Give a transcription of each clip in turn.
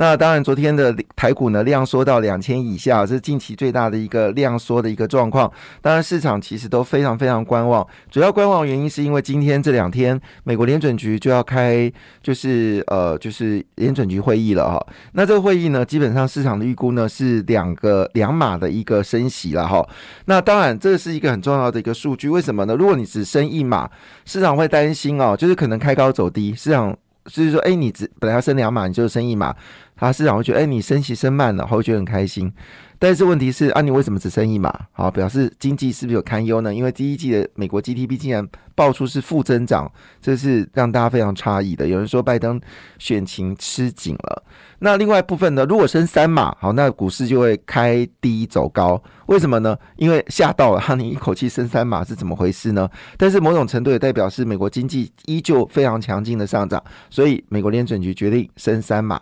那当然，昨天的台股呢量缩到两千以下，是近期最大的一个量缩的一个状况。当然，市场其实都非常非常观望，主要观望原因是因为今天这两天美国联准局就要开，就是呃就是联准局会议了哈。那这个会议呢，基本上市场的预估呢是两个两码的一个升息了哈。那当然，这是一个很重要的一个数据，为什么呢？如果你只升一码，市场会担心哦，就是可能开高走低，市场就是说，哎，你只本来要升两码，你就是升一码。他市场会觉得，哎，你升息升慢了，会觉得很开心。但是问题是，啊，你为什么只升一码？好，表示经济是不是有堪忧呢？因为第一季的美国 GDP 竟然爆出是负增长，这是让大家非常诧异的。有人说拜登选情吃紧了。那另外一部分呢？如果升三码，好，那股市就会开低走高。为什么呢？因为吓到了，哈，你一口气升三码是怎么回事呢？但是某种程度也代表是美国经济依旧非常强劲的上涨，所以美国联准局决定升三码。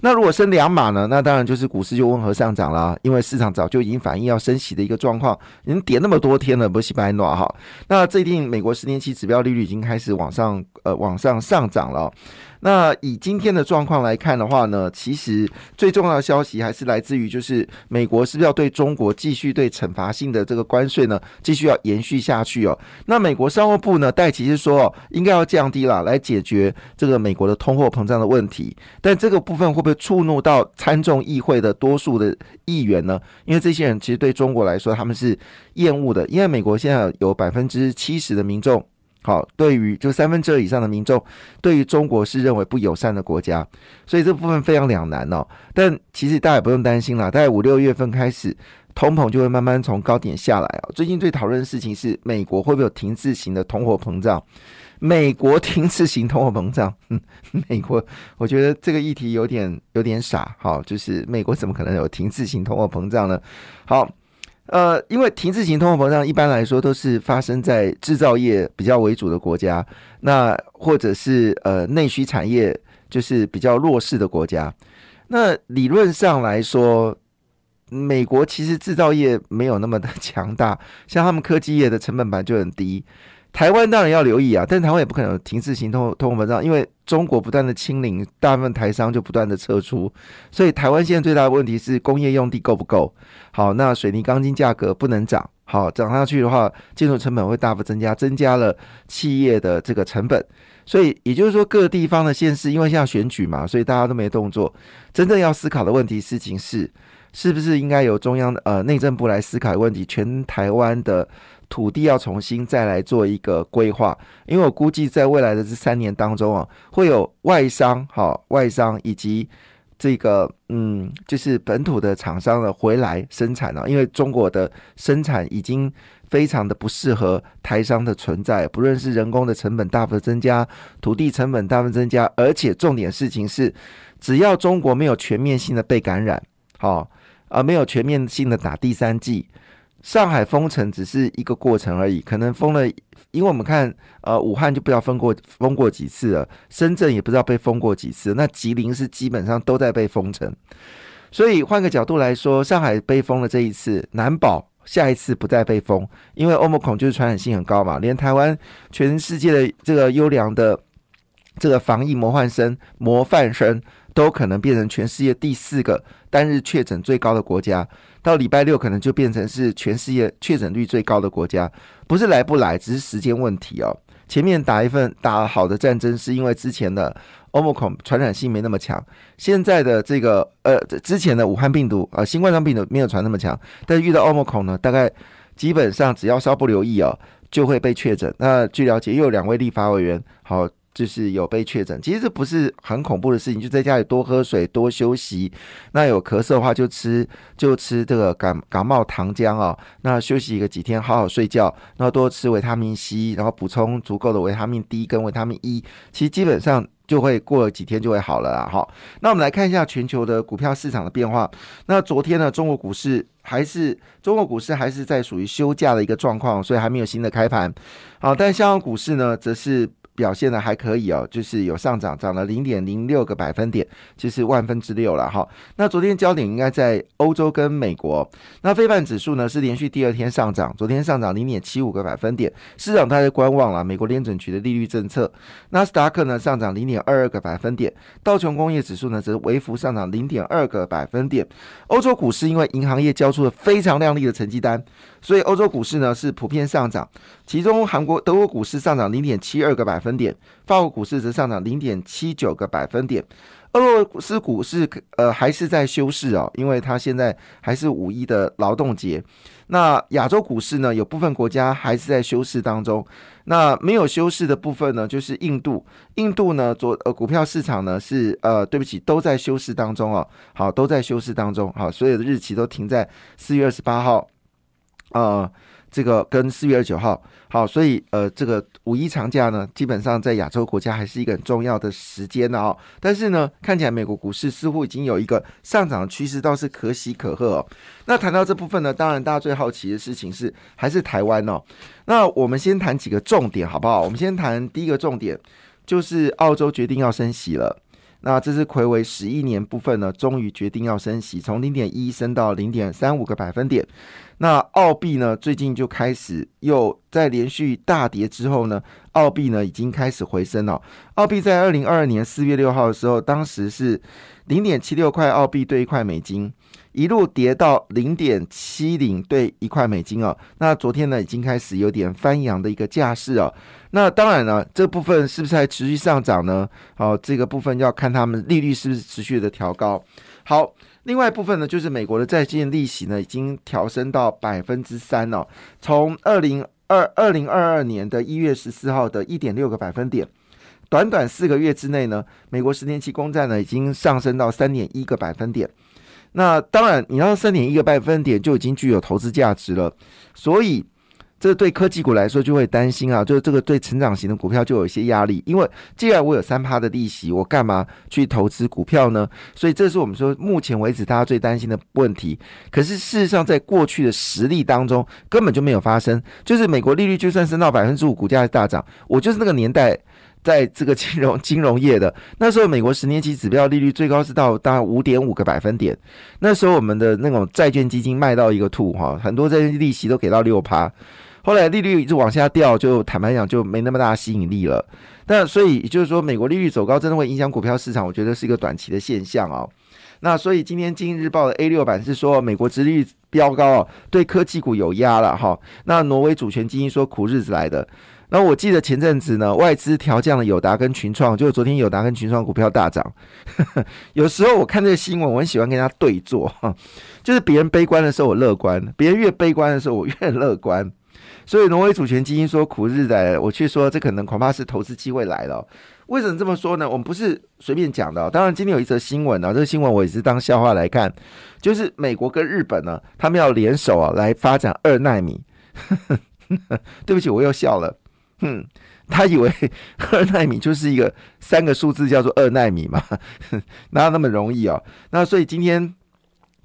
那如果升两码呢？那当然就是股市就温和上涨了，因为市场早就已经反映要升息的一个状况，已经跌那么多天了，不是白暖哈。那最近美国十年期指标利率已经开始往上呃往上上涨了。那以今天的状况来看的话呢，其实最重要的消息还是来自于，就是美国是不是要对中国继续对惩罚性的这个关税呢，继续要延续下去哦？那美国商务部呢，戴奇是说应该要降低了，来解决这个美国的通货膨胀的问题。但这个部分会不会触怒到参众议会的多数的议员呢？因为这些人其实对中国来说他们是厌恶的，因为美国现在有百分之七十的民众。好，对于就三分之二以上的民众，对于中国是认为不友善的国家，所以这部分非常两难哦。但其实大家也不用担心啦，大概五六月份开始，通膨就会慢慢从高点下来啊。最近最讨论的事情是，美国会不会有停滞型的通货膨胀？美国停滞型通货膨胀？嗯，美国，我觉得这个议题有点有点傻。好，就是美国怎么可能有停滞型通货膨胀呢？好。呃，因为停滞型通货膨胀一般来说都是发生在制造业比较为主的国家，那或者是呃内需产业就是比较弱势的国家。那理论上来说，美国其实制造业没有那么的强大，像他们科技业的成本板就很低。台湾当然要留意啊，但台湾也不可能停滞型通通货膨胀，因为中国不断的清零，大部分台商就不断的撤出，所以台湾现在最大的问题是工业用地够不够？好，那水泥钢筋价格不能涨，好涨上去的话，建筑成本会大幅增加，增加了企业的这个成本，所以也就是说各地方的县市，因为现在选举嘛，所以大家都没动作，真正要思考的问题事情是，是不是应该由中央呃内政部来思考问题，全台湾的。土地要重新再来做一个规划，因为我估计在未来的这三年当中啊，会有外商、哈外商以及这个嗯，就是本土的厂商呢回来生产了，因为中国的生产已经非常的不适合台商的存在，不论是人工的成本大幅增加，土地成本大幅增加，而且重点事情是，只要中国没有全面性的被感染，好而没有全面性的打第三剂。上海封城只是一个过程而已，可能封了，因为我们看，呃，武汉就不知道封过封过几次了，深圳也不知道被封过几次，那吉林是基本上都在被封城，所以换个角度来说，上海被封了这一次，难保下一次不再被封，因为欧盟孔就是传染性很高嘛，连台湾全世界的这个优良的这个防疫模范生模范生，都可能变成全世界第四个单日确诊最高的国家。到礼拜六可能就变成是全世界确诊率最高的国家，不是来不来，只是时间问题哦。前面打一份打好的战争，是因为之前的欧姆孔传染性没那么强，现在的这个呃之前的武汉病毒啊，新冠状病毒没有传那么强，但是遇到欧姆孔呢，大概基本上只要稍不留意哦，就会被确诊。那据了解，又有两位立法委员好。就是有被确诊，其实这不是很恐怖的事情，就在家里多喝水、多休息。那有咳嗽的话，就吃就吃这个感感冒糖浆啊。那休息一个几天，好好睡觉，然后多吃维他命 C，然后补充足够的维他命 D 跟维他命 E，其实基本上就会过了几天就会好了啦。好，那我们来看一下全球的股票市场的变化。那昨天呢，中国股市还是中国股市还是在属于休假的一个状况，所以还没有新的开盘。好，但香港股市呢，则是。表现的还可以哦，就是有上涨，涨了零点零六个百分点，就是万分之六了哈。那昨天焦点应该在欧洲跟美国。那非半指数呢是连续第二天上涨，昨天上涨零点七五个百分点，市场它在观望了美国联准局的利率政策。纳斯达克呢上涨零点二二个百分点，道琼工业指数呢则微幅上涨零点二个百分点。欧洲股市因为银行业交出了非常亮丽的成绩单，所以欧洲股市呢是普遍上涨，其中韩国、德国股市上涨零点七二个百分分点，法国股市则上涨零点七九个百分点。俄罗斯股市呃还是在休市哦，因为它现在还是五一的劳动节。那亚洲股市呢，有部分国家还是在休市当中。那没有休市的部分呢，就是印度。印度呢，昨呃股票市场呢是呃对不起，都在休市当中哦。好，都在休市当中。好，所有的日期都停在四月二十八号。呃。这个跟四月二十九号好，所以呃，这个五一长假呢，基本上在亚洲国家还是一个很重要的时间呢哦。但是呢，看起来美国股市似乎已经有一个上涨的趋势，倒是可喜可贺哦。那谈到这部分呢，当然大家最好奇的事情是还是台湾哦。那我们先谈几个重点好不好？我们先谈第一个重点，就是澳洲决定要升息了。那这是魁为十一年部分呢，终于决定要升息，从零点一升到零点三五个百分点。那澳币呢？最近就开始又在连续大跌之后呢，澳币呢已经开始回升了。澳币在二零二二年四月六号的时候，当时是零点七六块澳币兑一块美金，一路跌到零点七零兑一块美金哦。那昨天呢，已经开始有点翻扬的一个架势哦。那当然了，这部分是不是还持续上涨呢？好，这个部分要看他们利率是不是持续的调高。好。另外一部分呢，就是美国的债券利息呢，已经调升到百分之三哦。从二零二二零二二年的一月十四号的一点六个百分点，短短四个月之内呢，美国十年期公债呢，已经上升到三点一个百分点。那当然，你要三点一个百分点就已经具有投资价值了，所以。这对科技股来说就会担心啊，就是这个对成长型的股票就有一些压力，因为既然我有三趴的利息，我干嘛去投资股票呢？所以这是我们说目前为止大家最担心的问题。可是事实上，在过去的实例当中根本就没有发生，就是美国利率就算升到百分之五，股价大涨。我就是那个年代在这个金融金融业的，那时候美国十年期指标利率最高是到大概五点五个百分点，那时候我们的那种债券基金卖到一个吐哈，很多债券利息都给到六趴。后来利率一直往下掉，就坦白讲就没那么大吸引力了。那所以也就是说，美国利率走高真的会影响股票市场，我觉得是一个短期的现象哦。那所以今天《经济日报》的 A 六版是说，美国殖利率飙高哦，对科技股有压了哈。那挪威主权基金说苦日子来的。那我记得前阵子呢，外资调降了友达跟群创，就昨天友达跟群创股票大涨。有时候我看这个新闻，我很喜欢跟他对坐，就是别人悲观的时候我乐观，别人越悲观的时候我越乐观。所以挪威主权基金说苦日子来了，我却说这可能恐怕是投资机会来了。为什么这么说呢？我们不是随便讲的。当然，今天有一则新闻啊，这个新闻我也是当笑话来看，就是美国跟日本呢，他们要联手啊来发展二纳米。对不起，我又笑了。哼，他以为 二纳米就是一个三个数字叫做二纳米嘛？哪有那么容易哦？那所以今天。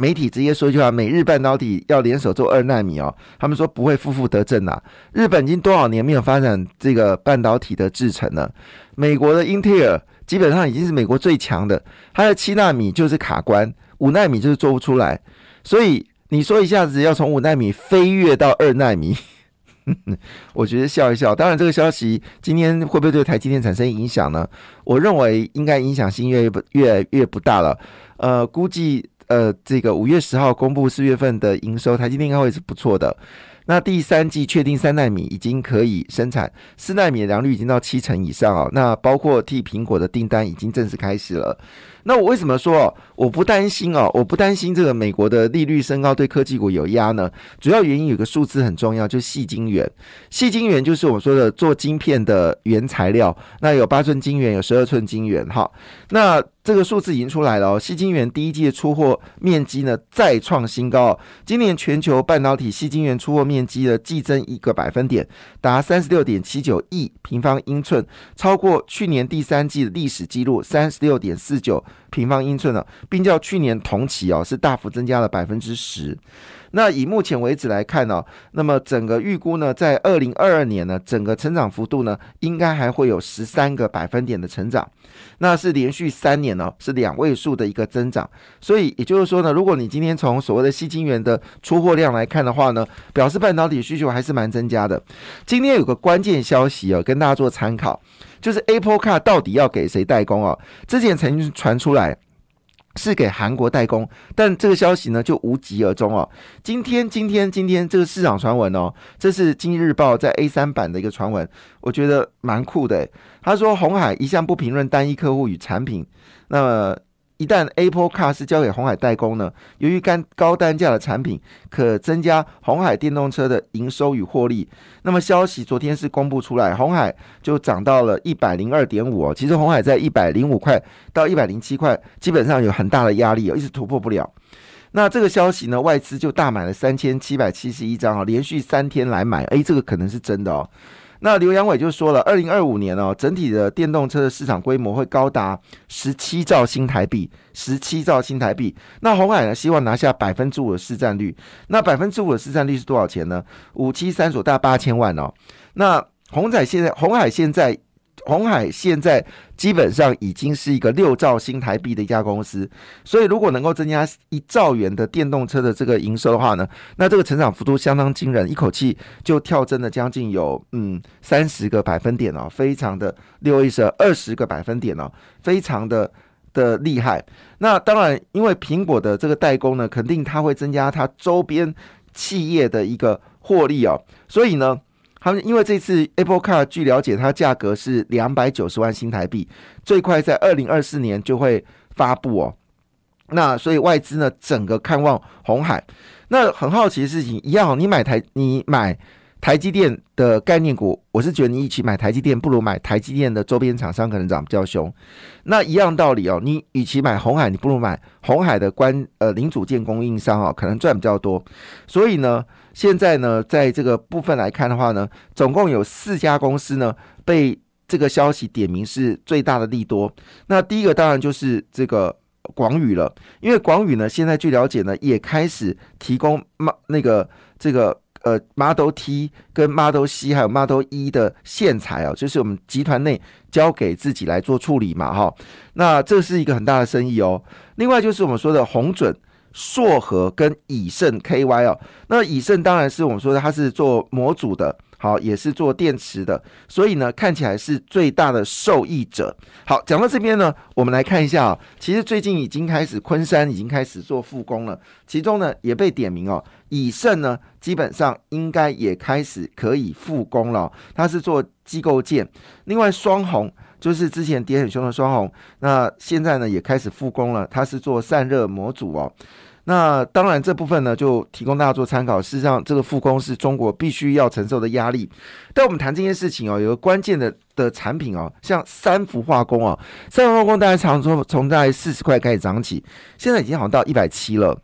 媒体直接说一句话：美日半导体要联手做二纳米哦。他们说不会负负得正啊。日本已经多少年没有发展这个半导体的制程了。美国的英特尔基本上已经是美国最强的，它的七纳米就是卡关，五纳米就是做不出来。所以你说一下子要从五纳米飞跃到二纳米，我觉得笑一笑。当然，这个消息今天会不会对台积电产生影响呢？我认为应该影响性越不越越不大了。呃，估计。呃，这个五月十号公布四月份的营收，台积电应该会是不错的。那第三季确定三纳米已经可以生产，四纳米的良率已经到七成以上哦。那包括替苹果的订单已经正式开始了。那我为什么说我不担心哦？我不担心这个美国的利率升高对科技股有压呢？主要原因有个数字很重要，就是细晶圆。细晶圆就是我们说的做晶片的原材料。那有八寸晶圆，有十二寸晶圆。哈，那这个数字已经出来了哦。细晶圆第一季的出货面积呢再创新高，今年全球半导体细晶圆出货面积的季增一个百分点，达三十六点七九亿平方英寸，超过去年第三季的历史记录三十六点四九。平方英寸的，并较去年同期哦是大幅增加了百分之十。那以目前为止来看呢，那么整个预估呢，在二零二二年呢，整个成长幅度呢，应该还会有十三个百分点的成长，那是连续三年呢是两位数的一个增长。所以也就是说呢，如果你今天从所谓的吸金元的出货量来看的话呢，表示半导体需求还是蛮增加的。今天有个关键消息哦，跟大家做参考。就是 Apple Car 到底要给谁代工哦？之前曾经传出来是给韩国代工，但这个消息呢就无疾而终哦。今天今天今天这个市场传闻哦，这是《今日报》在 A 三版的一个传闻，我觉得蛮酷的。他说红海一向不评论单一客户与产品，那么。一旦 Apple Car 是交给红海代工呢，由于干高单价的产品可增加红海电动车的营收与获利，那么消息昨天是公布出来，红海就涨到了一百零二点五哦。其实红海在一百零五块到一百零七块，基本上有很大的压力哦，一直突破不了。那这个消息呢，外资就大买了三千七百七十一张啊，连续三天来买，诶，这个可能是真的哦。那刘阳伟就说了，二零二五年哦，整体的电动车的市场规模会高达十七兆新台币，十七兆新台币。那红海呢，希望拿下百分之五的市占率。那百分之五的市占率是多少钱呢？五七三所大八千万哦。那红仔现在，红海现在。红海现在基本上已经是一个六兆新台币的一家公司，所以如果能够增加一兆元的电动车的这个营收的话呢，那这个成长幅度相当惊人，一口气就跳增了将近有嗯三十个百分点哦，非常的六一十二十个百分点哦，非常的的厉害。那当然，因为苹果的这个代工呢，肯定它会增加它周边企业的一个获利哦，所以呢。他们因为这次 Apple Car，据了解，它价格是两百九十万新台币，最快在二零二四年就会发布哦。那所以外资呢，整个看望红海。那很好奇的事情一样，你买台，你买台积电的概念股，我是觉得你一起买台积电，不如买台积电的周边厂商，可能涨比较凶。那一样道理哦，你与其买红海，你不如买红海的关呃零组件供应商哦，可能赚比较多。所以呢。现在呢，在这个部分来看的话呢，总共有四家公司呢被这个消息点名是最大的利多。那第一个当然就是这个广宇了，因为广宇呢现在据了解呢也开始提供马那个这个呃 Model T 跟 Model C 还有 Model E 的线材哦，就是我们集团内交给自己来做处理嘛哈。那这是一个很大的生意哦。另外就是我们说的红准。硕和跟以盛 KY 哦，那以盛当然是我们说的，它是做模组的，好，也是做电池的，所以呢，看起来是最大的受益者。好，讲到这边呢，我们来看一下啊，其实最近已经开始昆山已经开始做复工了，其中呢也被点名哦，以盛呢基本上应该也开始可以复工了，它是做机构件，另外双红。就是之前跌很凶的双红，那现在呢也开始复工了。它是做散热模组哦。那当然这部分呢就提供大家做参考。事实上，这个复工是中国必须要承受的压力。但我们谈这件事情哦，有个关键的的产品哦，像三氟化工哦，三氟化工大家常说从在四十块开始涨起，现在已经好像到一百七了。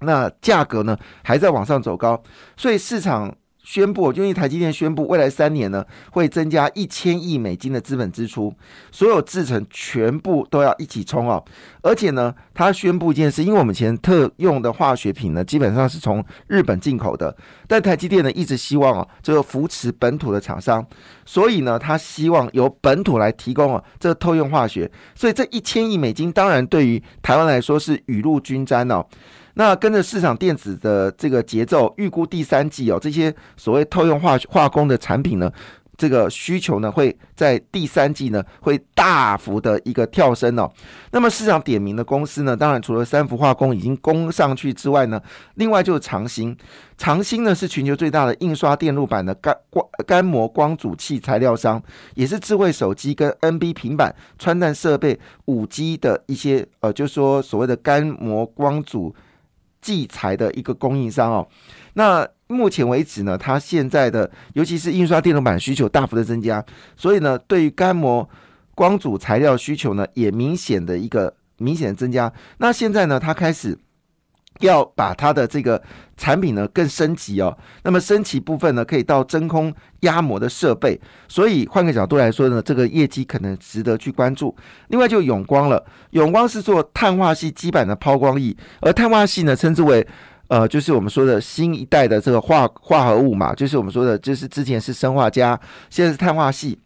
那价格呢还在往上走高，所以市场。宣布，就因为台积电宣布，未来三年呢会增加一千亿美金的资本支出，所有制程全部都要一起冲哦。而且呢，他宣布一件事，因为我们前特用的化学品呢，基本上是从日本进口的，但台积电呢一直希望啊，这个扶持本土的厂商，所以呢，他希望由本土来提供啊，这个特用化学。所以这一千亿美金，当然对于台湾来说是雨露均沾哦。那跟着市场电子的这个节奏，预估第三季哦，这些所谓透用化化工的产品呢，这个需求呢会在第三季呢会大幅的一个跳升哦。那么市场点名的公司呢，当然除了三氟化工已经攻上去之外呢，另外就是长兴。长兴呢是全球最大的印刷电路板的干光干膜光阻器材料商，也是智慧手机跟 NB 平板、穿戴设备、五 G 的一些呃，就是说所谓的干膜光阻。器材的一个供应商哦，那目前为止呢，它现在的尤其是印刷电路板需求大幅的增加，所以呢，对于干膜光阻材料需求呢，也明显的一个明显的增加。那现在呢，它开始要把它的这个产品呢更升级哦。那么升级部分呢，可以到真空压模的设备。所以换个角度来说呢，这个业绩可能值得去关注。另外就永光了，永光是做碳化系基板的抛光液，而碳化系呢称之为。呃，就是我们说的新一代的这个化化合物嘛，就是我们说的，就是之前是生化镓，现在是碳化系。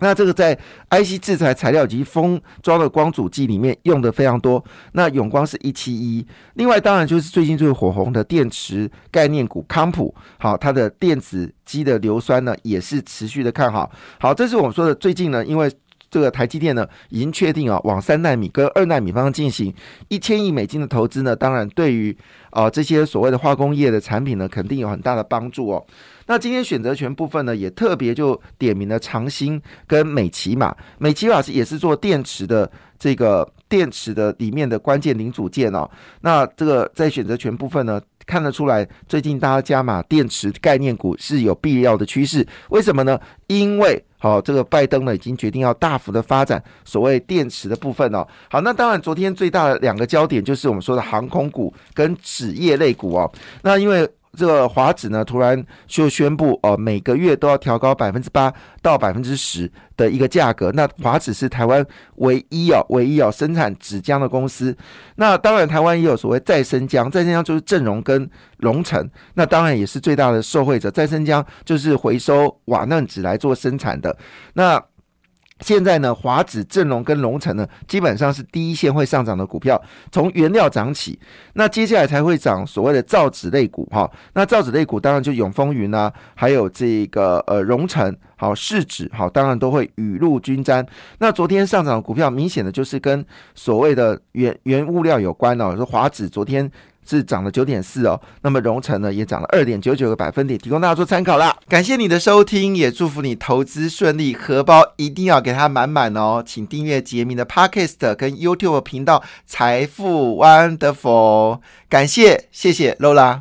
那这个在 IC 制裁材料及封装的光阻剂里面用的非常多。那永光是一七一，另外当然就是最近最火红的电池概念股康普，好，它的电子机的硫酸呢也是持续的看好。好，这是我们说的最近呢，因为。这个台积电呢，已经确定啊，往三纳米跟二纳米方向进行一千亿美金的投资呢，当然对于啊这些所谓的化工业的产品呢，肯定有很大的帮助哦。那今天选择权部分呢，也特别就点名了长兴跟美奇马，美奇马是也是做电池的这个电池的里面的关键零组件哦。那这个在选择权部分呢？看得出来，最近大家加码电池概念股是有必要的趋势。为什么呢？因为好，这个拜登呢已经决定要大幅的发展所谓电池的部分哦。好，那当然，昨天最大的两个焦点就是我们说的航空股跟纸业类股哦。那因为这个华指呢，突然就宣布哦，每个月都要调高百分之八到百分之十的一个价格。那华指是台湾唯一哦，唯一哦生产纸浆的公司。那当然，台湾也有所谓再生浆，再生浆就是正荣跟龙城，那当然也是最大的受惠者。再生浆就是回收瓦楞纸来做生产的。那现在呢，华指、正隆跟龙城呢，基本上是第一线会上涨的股票，从原料涨起，那接下来才会涨所谓的造纸类股哈。那造纸类股当然就永丰云啊，还有这个呃荣成，好市指好，当然都会雨露均沾。那昨天上涨的股票，明显的就是跟所谓的原原物料有关哦，说华指昨天。是涨了九点四哦，那么荣成呢也涨了二点九九个百分点，提供大家做参考啦。感谢你的收听，也祝福你投资顺利，荷包一定要给它满满哦。请订阅杰明的 Podcast 跟 YouTube 频道财富 Wonderful，感谢谢谢 Lola。